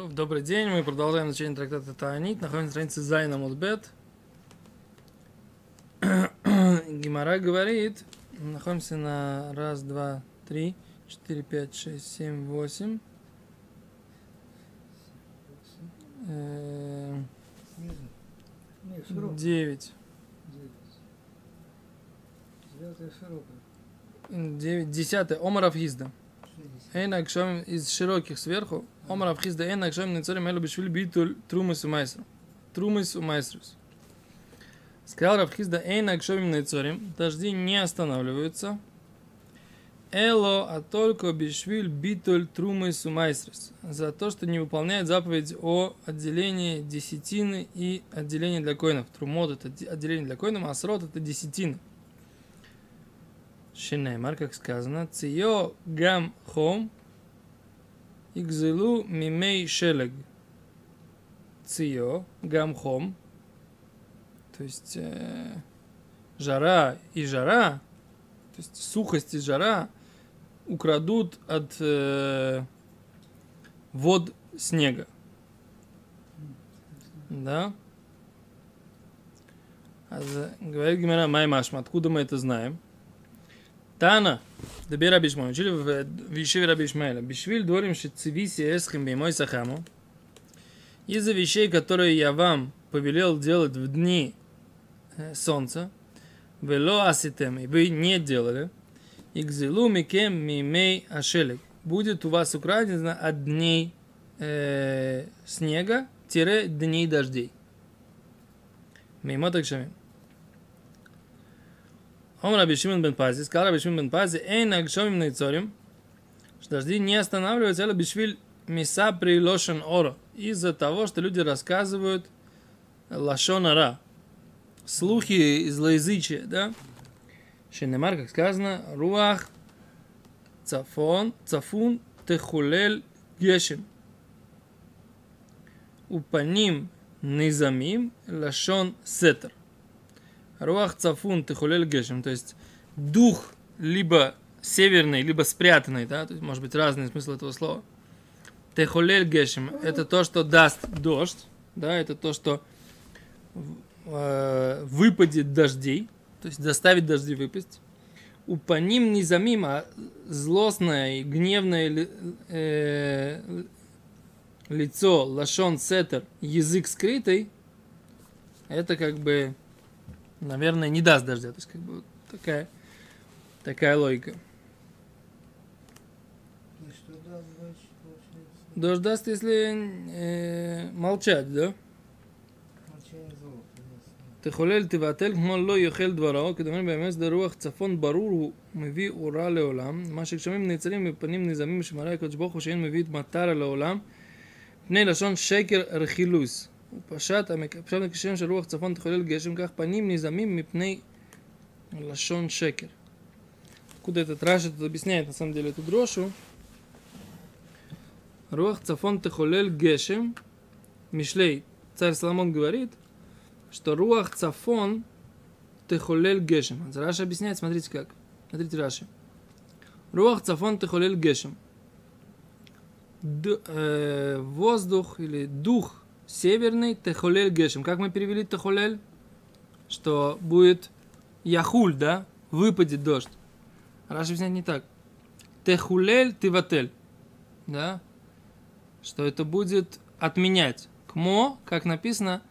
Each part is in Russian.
То, добрый день, мы продолжаем изучение трактата Таанит. Находимся на странице Зайна Мудбет. Гимара говорит, находимся на раз, два, три, четыре, пять, шесть, семь, восемь. Э. Девять. Девятая. Девять. Десятое. Омаров Хизда. Эйн акшомим из широких сверху. Омаров Хизда. Эйн акшомим нецорим элу бишвиль битуль трумыс умайсру. Трумыс умайсрус. Сказал Равхизда, Эйн акшомим нецорим. Дожди не останавливаются. Эло, а только бишвиль битуль трумыс умайсрус. За то, что не выполняет заповедь о отделении десятины и отделении для коинов. Трумот это де- отделение для коинов, а срот это десятина. Шинеймар, как сказано, цио гам хом игзелу мимей шелег. Цио гам хом, то есть э, жара и жара, то есть сухость и жара украдут от э, вод снега. Да? А за- Говорит Гимара Маймашма, откуда мы это знаем? Тана, Дабе Раби Шмуэль, учили в, в Ешиве Раби Ишмаэля. Бишвиль дворим шицивиси эсхим беймой сахаму. Из-за вещей, которые я вам повелел делать в дни солнца, вело аситем, и вы не делали, игзилу микем мимей ашелек. Будет у вас украдено от дней э, снега, тире дней дождей. Мимо так шамим. Ом Раби Шимон бен Пази, сказал Раби бен Пази, эй нагшомим нейцорим, что дожди не останавливаются, это бишвиль миса при лошен оро, из-за того, что люди рассказывают лашонара, слухи и злоязычия, да? Шенемар, как сказано, руах цафон, цафун техулель гешем. Упаним низамим лашон сетер. Руах цафун техулель гешем, то есть дух либо северный, либо спрятанный, да, то есть может быть разный смысл этого слова. Техулель гешем – это то, что даст дождь, да, это то, что э, выпадет дождей, то есть заставит дожди выпасть. У ним не замим, а злостное и гневное э, лицо, лашон сетер, язык скрытый, это как бы, наверное, не даст дождя. То есть как бы вот такая, такая логика. И что да, значит, получается? Дождь даст, если э, молчать, да? Молчание золота, ясно. תחולל תבטל כמו לא יאכל דברו, כדומה באמת שדה רוח צפון ברור הוא מביא אורה לעולם, מה שגשמים נעצרים מפנים נזמים שמראה הקדוש ברוך הוא שאין מביא את מטרה לעולם, פני לשון שקר רכילוס. ופשט המק- פשט הקשרים של רוח צפון תחולל גשם, כך פנים נזמים מפני לשון שקר. Откуда этот Раши тут объясняет на самом деле эту дрошу? Руах цафон техолель гешем. Мишлей, царь Соломон говорит, что руах цафон техолель гешем. А Раши объясняет, смотрите как. Смотрите Раши. Руах цафон техолель гешем. Д- э, воздух или дух северный техолель гешем. Как мы перевели техолель? Что будет яхуль, да? Выпадет дождь. Раши объясняет не так. Техулель тиватель. Да? Что это будет отменять. Кмо, как написано,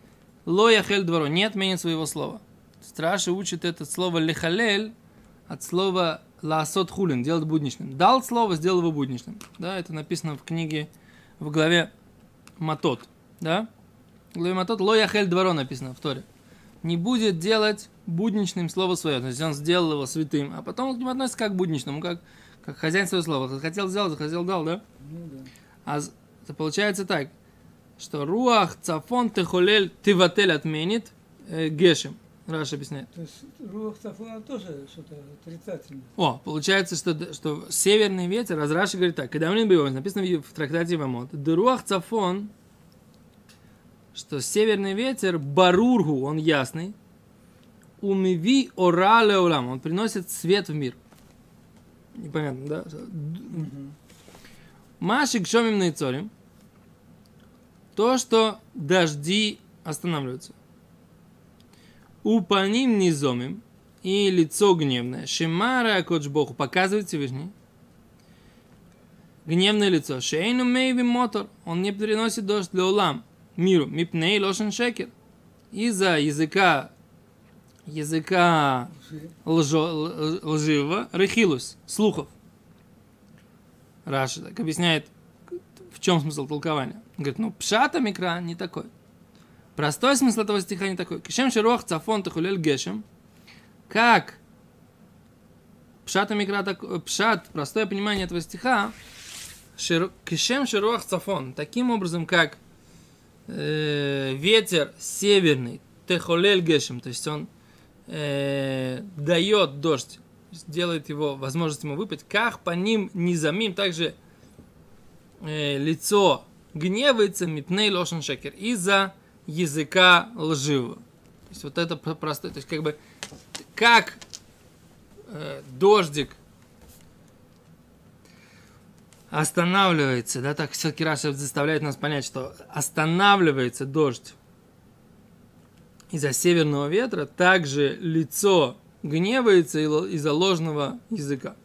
Ло яхель дворо, не отменит своего слова. Страши учит это слово лехалель от слова лаасот хулин, делать будничным. Дал слово, сделал его будничным. Да, это написано в книге в главе Матот. Да? В главе Матот ло яхель дворо написано в Торе. Не будет делать будничным слово свое. То есть он сделал его святым, а потом он к нему относится как к будничному, как, как хозяин своего слова. Захотел сделал, захотел дал, да? Ну да. А это получается так, что רוח צפון תחולל תבטל отменит э, גשם. Раши объясняет. То есть רוח צפונה тоже что-то отрицательное. О, получается, что, что северный ветер, раз Раши говорит так, когда мы написано в в трактате Йевамот, רוח צפון, что северный ветер, ברור הוא, он ясный, ומביא אורה לעולם, он приносит свет в мир. Непонятно, да? Машик шомим на Ицорим. То, что дожди останавливаются. Упаним низомим и лицо гневное. Шимара Богу показывает Всевышний. Гневное лицо. Шейну мейви мотор. Он не переносит дождь для улам. Миру. Мипней лошен шекер. Из-за языка языка лжо, лживого, рехилус, слухов. Раша так объясняет, в чем смысл толкования. Говорит, ну, пшата микра не такой. Простой смысл этого стиха не такой. Кишем шерох цафон тахулель гешем. Как пшата микра так, пшат, простое понимание этого стиха, шер, кишем шерох цафон. Таким образом, как э, ветер северный, техолель гешем, то есть он э, дает дождь, делает его, возможность ему выпасть, как по ним низамим, также э, лицо гневается, мипней лошен шекер, из-за языка лживого. То есть вот это простое, то есть как бы, как э, дождик останавливается, да, так все-таки Раша заставляет нас понять, что останавливается дождь из-за северного ветра, также лицо гневается из-за ложного языка.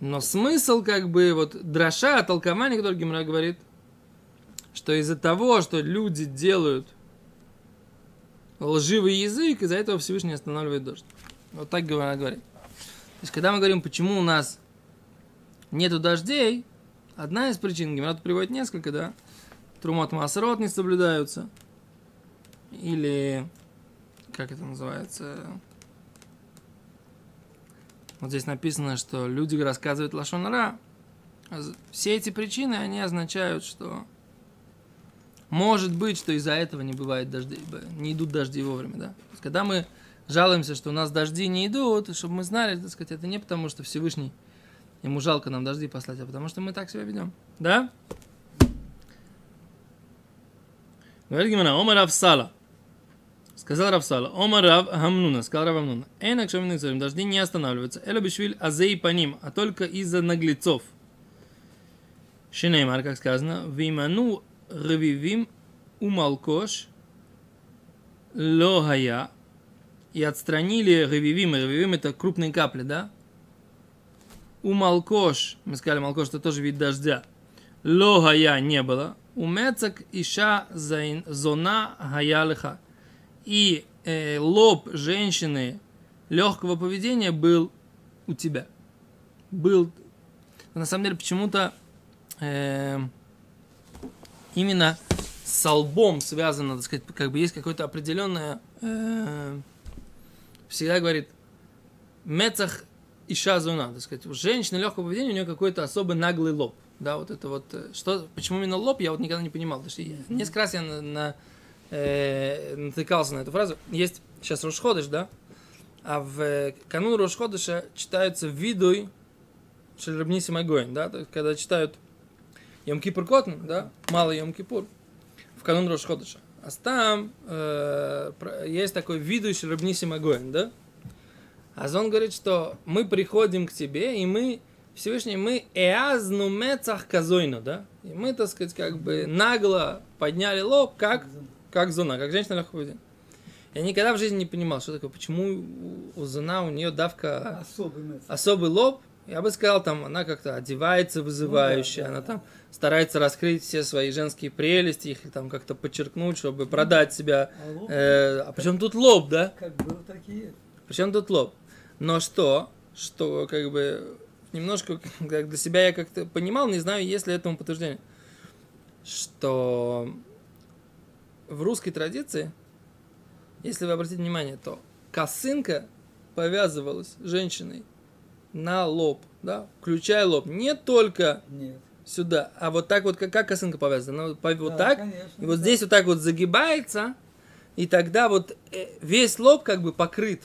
Но смысл, как бы, вот дроша, толкование, которое Гимра говорит, что из-за того, что люди делают лживый язык, из-за этого Всевышний останавливает дождь. Вот так она говорит. То есть, когда мы говорим, почему у нас нету дождей, одна из причин, Гимрат приводит несколько, да, Трумот Масрот не соблюдаются – или как это называется? Вот здесь написано, что люди рассказывают лошонара. Все эти причины, они означают, что может быть, что из-за этого не бывает дождей, не идут дожди вовремя, да. Когда мы жалуемся, что у нас дожди не идут, чтобы мы знали, так сказать, это не потому, что Всевышний ему жалко нам дожди послать, а потому что мы так себя ведем. Да? Говорит Гимана, Омар Авсала. Сказал Равсала, Ома Рав Хамнуна, сказал Рав Хамнуна, Эйна кшамин царим, дожди не останавливаются, Эла бишвиль азей по ним, а только из-за наглецов. Шинеймар, как сказано, Виману ревивим умалкош лохая, и отстранили ревивим, ревивим это крупные капли, да? У Малкош, мы сказали, Малкош это тоже вид дождя. Лохая не было. У Мецак иша зона хая леха и э, лоб женщины легкого поведения был у тебя. Был. На самом деле, почему-то э, именно с лбом связано, так сказать, как бы есть какое-то определенное, э, всегда говорит, мецах и шазуна, так сказать, у женщины легкого поведения, у нее какой-то особый наглый лоб. Да, вот это вот, э, что, почему именно лоб, я вот никогда не понимал. Потому что я, несколько раз я на, на э, натыкался на эту фразу. Есть сейчас Рошходыш, да? А в э, канун Рошходыша читаются видуй Шельрабниси Магоин, да? То когда читают Йом Кипур Котн, да? Малый Йом Кипур, в канун Рошходыша. А там э, есть такой видуй Шельрабниси Магоин, да? А он говорит, что мы приходим к тебе, и мы Всевышний, мы эазну мецах казойну, да? И мы, так сказать, как бы нагло подняли лоб, как как зона, как женщина поведения. Я никогда в жизни не понимал, что такое, почему у зона, у нее давка Особый, особый лоб. Я бы сказал, там она как-то одевается вызывающе, ну, да, она да. там старается раскрыть все свои женские прелести, их там как-то подчеркнуть, чтобы продать себя. А, лоб, э, а причем тут лоб, да? Как было, такие. Причем тут лоб. Но что? Что как бы немножко как для себя я как-то понимал, не знаю, есть ли этому подтверждение, что в русской традиции, если вы обратите внимание, то косынка повязывалась женщиной на лоб, да, включая лоб, не только Нет. сюда, а вот так вот, как, как косынка повязана, вот, вот да, так, конечно, и вот да. здесь вот так вот загибается, и тогда вот э, весь лоб как бы покрыт.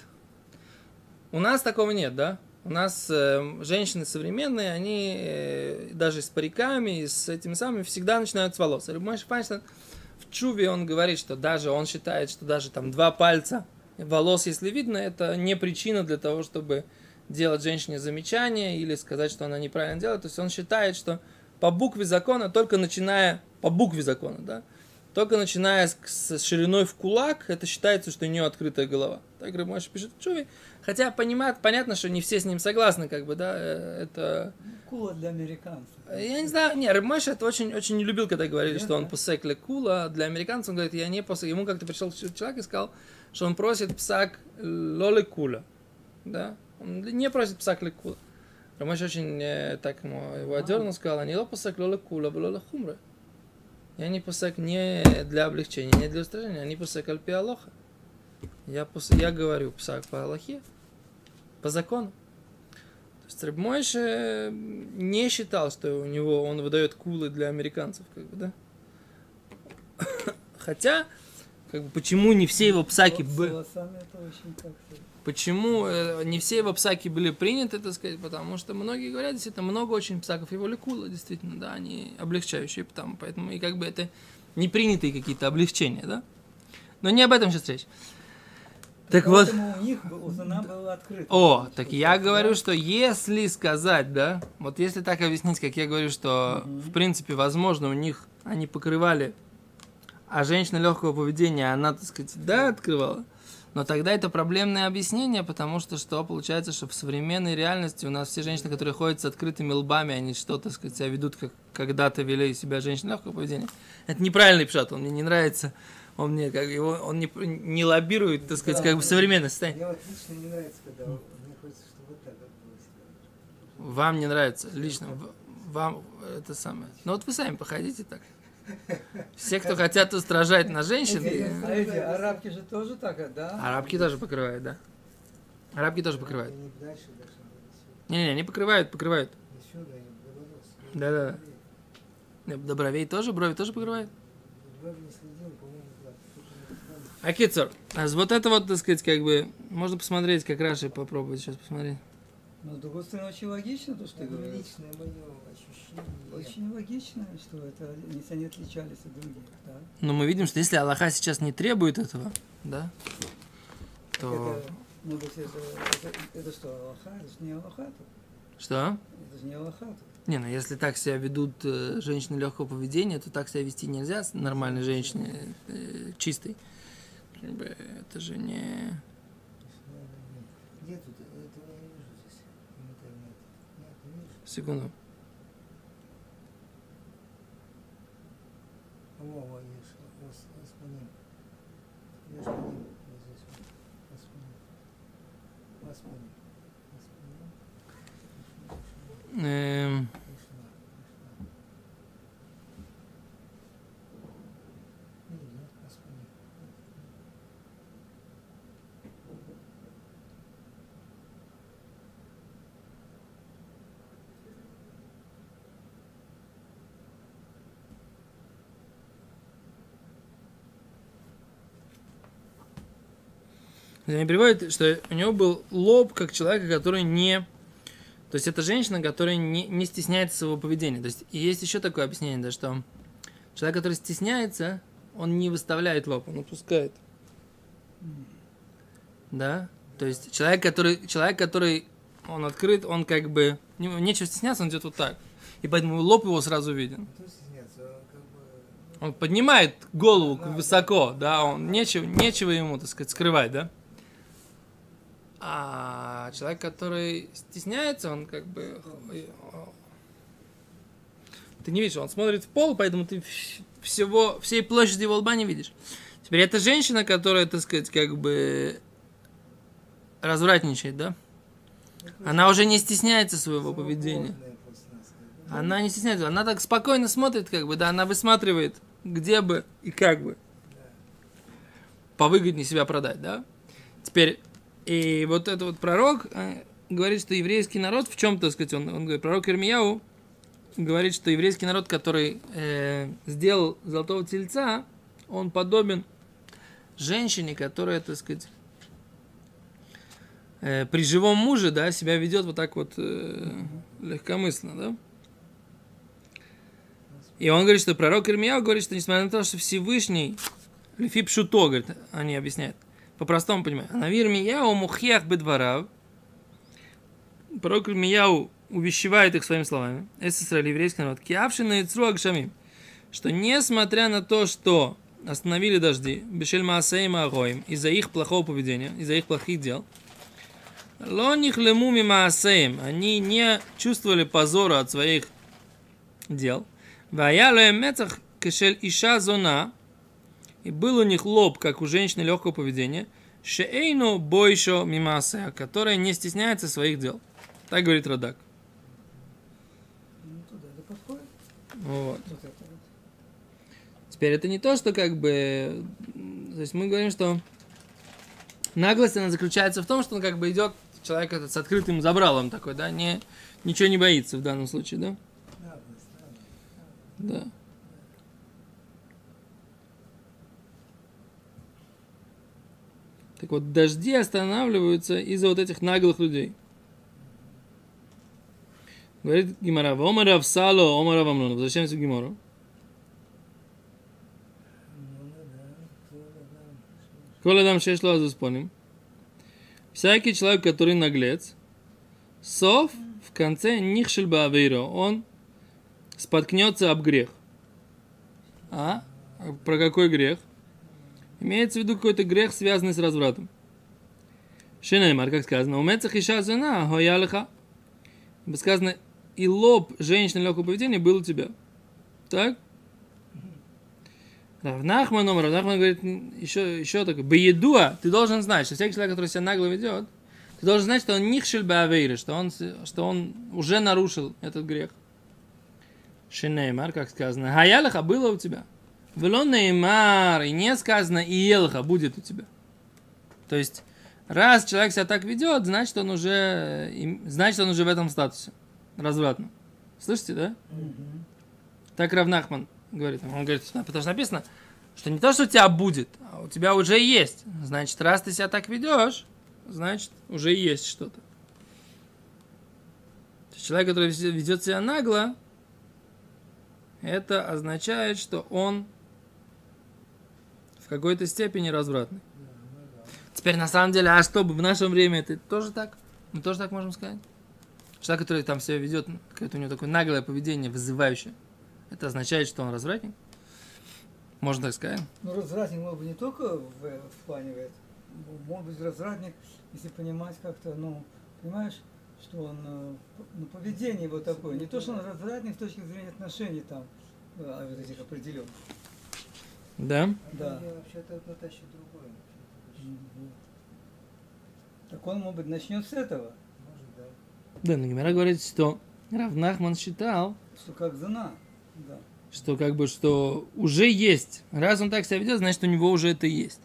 У нас такого нет, да? У нас э, женщины современные, они э, даже с париками, и с этими самыми всегда начинают с волос. Рыбмойш Файнштейн в Чуве он говорит, что даже он считает, что даже там два пальца волос, если видно, это не причина для того, чтобы делать женщине замечание или сказать, что она неправильно делает. То есть он считает, что по букве закона, только начиная по букве закона, да, только начиная с, с шириной в кулак, это считается, что у нее открытая голова. Так Рабмойша пишет в Чуве. Хотя понимает, понятно, что не все с ним согласны, как бы, да, э, это... Кула для американцев. Я не знаю, не, Рыбмойша это очень, очень не любил, когда говорили, что он да. пусек лекула. Для американцев он говорит, я не пусек. Ему как-то пришел человек и сказал, что он просит псак лолекула. Да? Он не просит псак лекула. Рыбмойша очень э, так ему его одернул, сказал, они ло пусек лолекула, лоле хумра. Я не пусек не для облегчения, не для устранения, они пусек альпи алоха. Я, пус... я говорю псак по Аллахе, по закону. То есть Рыбмойше не считал, что у него он выдает кулы для американцев, как бы, да? Хотя, как бы, почему не все его псаки Вот были, почему э, не все его псаки были приняты, так сказать, потому что многие говорят, действительно, много очень псаков его лекула, действительно, да, они облегчающие, потому, поэтому и как бы это не принятые какие-то облегчения, да? Но не об этом сейчас речь. Так вот. Поэтому у них у Зана было открыто. О, так я говорю, что если сказать, да, вот если так объяснить, как я говорю, что Мгм. в принципе, возможно, у них они покрывали, а женщина легкого поведения, она, так сказать, да, открывала. Но тогда это проблемное объяснение, потому что что получается, что в современной реальности у нас все женщины, которые ходят с открытыми лбами, они что, так сказать, себя ведут, как когда-то вели себя женщины легкого поведения. Это неправильный пшат, он мне не нравится. Он мне как его, он не, не лоббирует, так сказать, Да. как бы современное состояние. Мне вот лично не нравится, когда мне хочется, чтобы вот так вот было себя. Вам не нравится лично, вам это самое. Ну вот вы сами походите так. Все, кто хотят устражать на женщин, э, эти арабки же тоже так, да? арабки тоже покрывают, да. Арабки тоже покрывают. Не-не, они покрывают, покрывают. Да-да. До бровей тоже, брови тоже покрывают. А кицур, а вот это вот, так сказать, как бы, можно посмотреть, как Раши попробовать сейчас посмотреть. Но с другой стороны, очень логично то, что ты Это говоришь. личное мое ощущение. Очень логично, что это они отличались от других, да? Но мы видим, что если Аллаха сейчас не требует этого, да, то... Это, ну, то есть это, это, это что, Аллаха? Это же не Аллаха тут. Что? Это же не Аллаха тут. Не, ну если так себя ведут э, женщины легкого поведения, то так себя вести нельзя с нормальной женщине, э, чистой. Как бы это же не... Где тут? Этого я не вижу здесь. В интернете. Нет, не вижу. Секунду. Во, во, Они приводят, что у него был лоб как человека, который не... То есть это женщина, которая не, не стесняется своего поведения. То есть и есть еще такое объяснение, да, что человек, который стесняется, он не выставляет лоб, он опускает. Да? То есть человек, который, человек, который он открыт, он как бы... не- Нечего стесняться, он идет вот так. И поэтому лоб его сразу виден. Стесняется? Он поднимает голову высоко, да, он нечего, нечего ему, так сказать, скрывать, да. А человек, который стесняется, он как бы... Ты не видишь, он смотрит в пол, поэтому ты вс- всего, всей площади его лба не видишь. Теперь это женщина, которая, так сказать, как бы развратничает, да? Она уже не стесняется своего поведения. Она не стесняется, она так спокойно смотрит, как бы, да, она высматривает, где бы и как бы повыгоднее себя продать, да. Теперь, и вот этот вот пророк э, говорит, что еврейский народ в чем, так сказать, он, он говорит, пророк Ирмияу говорит, что еврейский народ, который э, сделал золотого тельца, он подобен женщине, которая, так сказать, э, при живом муже, да, себя ведет вот так вот э, легкомысленно, да. И он говорит, что пророк Ирмияу говорит, что несмотря на то, что Всевышний, Лефи Пшуто, говорит, они объясняют, по-простому понимаю, Навир Мияу мухьях бедварав, пророк Ирмияу увещевает их своими словами. Эсэсраль, еврейский народ. Киавшина и Агшамим. Что несмотря на то, что остановили дожди, Бешель Маасейма Агоим, из-за их плохого поведения, из-за их плохих дел, Лоних лемуми Маасеем, они не чувствовали позора от своих дел. Вая мецах кешель иша зона, и был у них лоб, как у женщины легкого поведения, шеэйну бойшо мимасея, которая не стесняется своих дел. Так говорит Радак. Ну. Вот. Вот это вот. Теперь это не то, что как бы... То есть мы говорим, что наглость, она заключается в том, что он как бы идет, человек этот с открытым забралом такой, да, не, ничего не боится в данном случае, да? Да. Так вот, дожди останавливаются из-за вот этих наглых людей. Говорит Гимара, Омара в Сало, Омара в Амнон. Возвращаемся к Гимору. Шесть лазуспоним. Всякий человек, который наглец, сов в конце нихшель баавейро, он споткнется об грех. А? Про какой грех? Имеется в виду какой-то грех, связанный с развратом. Шинеймар, как сказано, умецах иша зена, хоялиха. Сказано, и лоб женщины легкого поведения был у тебя. Так? Равнахман, Омар, Равнахман говорит еще, еще такое. Беедуа, ты должен знать, что всякий человек, который себя нагло ведет, ты должен знать, что он нихшель баавейры, что он, что он уже нарушил этот грех. Шинеймар, как сказано, хаялаха было у тебя. Велон неймар, и не сказано, и елха будет у тебя. То есть, раз человек себя так ведет, значит, он уже, им- значит, он уже в этом статусе. Развратно. Слышите, да? Мгм. Так Равнахман говорит. Он говорит, потому что написано, что не то, что у тебя будет, а у тебя уже есть. Значит, раз ты себя так ведешь, значит, уже есть что-то. Человек, который ведет себя нагло, это означает, что он в какой-то степени развратный. Теперь на самом деле, а что в нашем время это тоже так? Мы тоже так можем сказать? Человек, который там себя ведет, какое-то у него такое наглое поведение, вызывающее, это означает, что он развратник? Можно так сказать? Ну, развратник мог бы не только в, в плане в этом. Мог быть развратник, если понимать как-то, ну, понимаешь, что он, э, ну, поведение вот такое. Не то, что он развратник с точки зрения отношений там, э, а вот этих определенных. Да. Да. Я вообще-то это еще другое. Так он, может быть, начнет с этого, Может, да. Да, но Гимера говорит, что Равнахман считал, что как жена. Да. что как бы, что уже есть. Раз он так себя ведет, значит, у него уже это есть.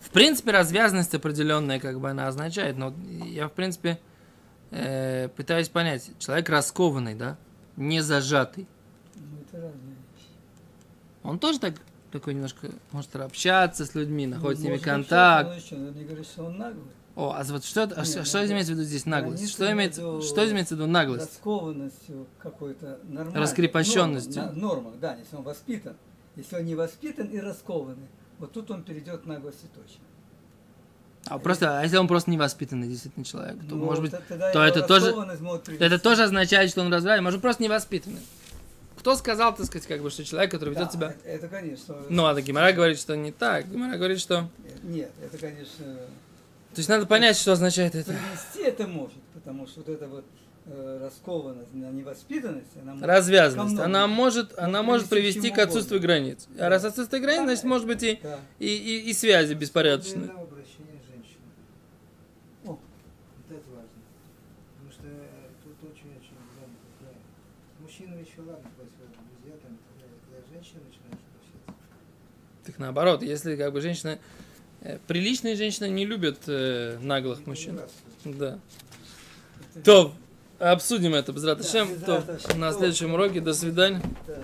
В принципе, развязанность определенная, как бы она означает, но я, в принципе, э, пытаюсь понять. Человек раскованный, да, не зажатый. Ну, это разные вещи. Он тоже так такой немножко может общаться с людьми, находит с ними контакт. еще, не говорит, что он наглый. О, а вот что, это- а что, ну, что имеется в виду здесь наглость? Что имеется, между что имеется в виду наглость? Раскованностью какой-то нормальной. Раскрепощенностью. Норма, на- норма, да, если он воспитан. Если он не воспитан и раскованный, вот тут он перейдет к наглости точно. А просто, а если он просто невоспитанный действительно человек, то Ну, может быть, то это тоже- это тоже означает, что он развратный, может просто невоспитанный. Кто сказал, так сказать, как бы, что человек, который ведет Да, себя... Это, это, конечно. Ну, а Гимара говорит, что не так. Гимара говорит, что... Нет, это, конечно, То есть надо понять, что означает это. привести это может, потому что вот эта вот э, раскованность, невоспитанность, она может Развязанность. Она может, она может привести к отсутствию границ. А раз отсутствие границ, значит, может быть и, Да. и, и, и связи беспорядочные. Свободное обращение женщины. О. Вот это важно. Потому что э, тут очень-очень главное такое. Мужчина еще ладно, друзья там, когда женщина начинаешь обращаться. Так наоборот, если как бы женщина... э, Приличные женщины не любят э, наглых не мужчин. Да. Это- То, обсудим это без Да, без То, на следующем уроке. До свидания. Да.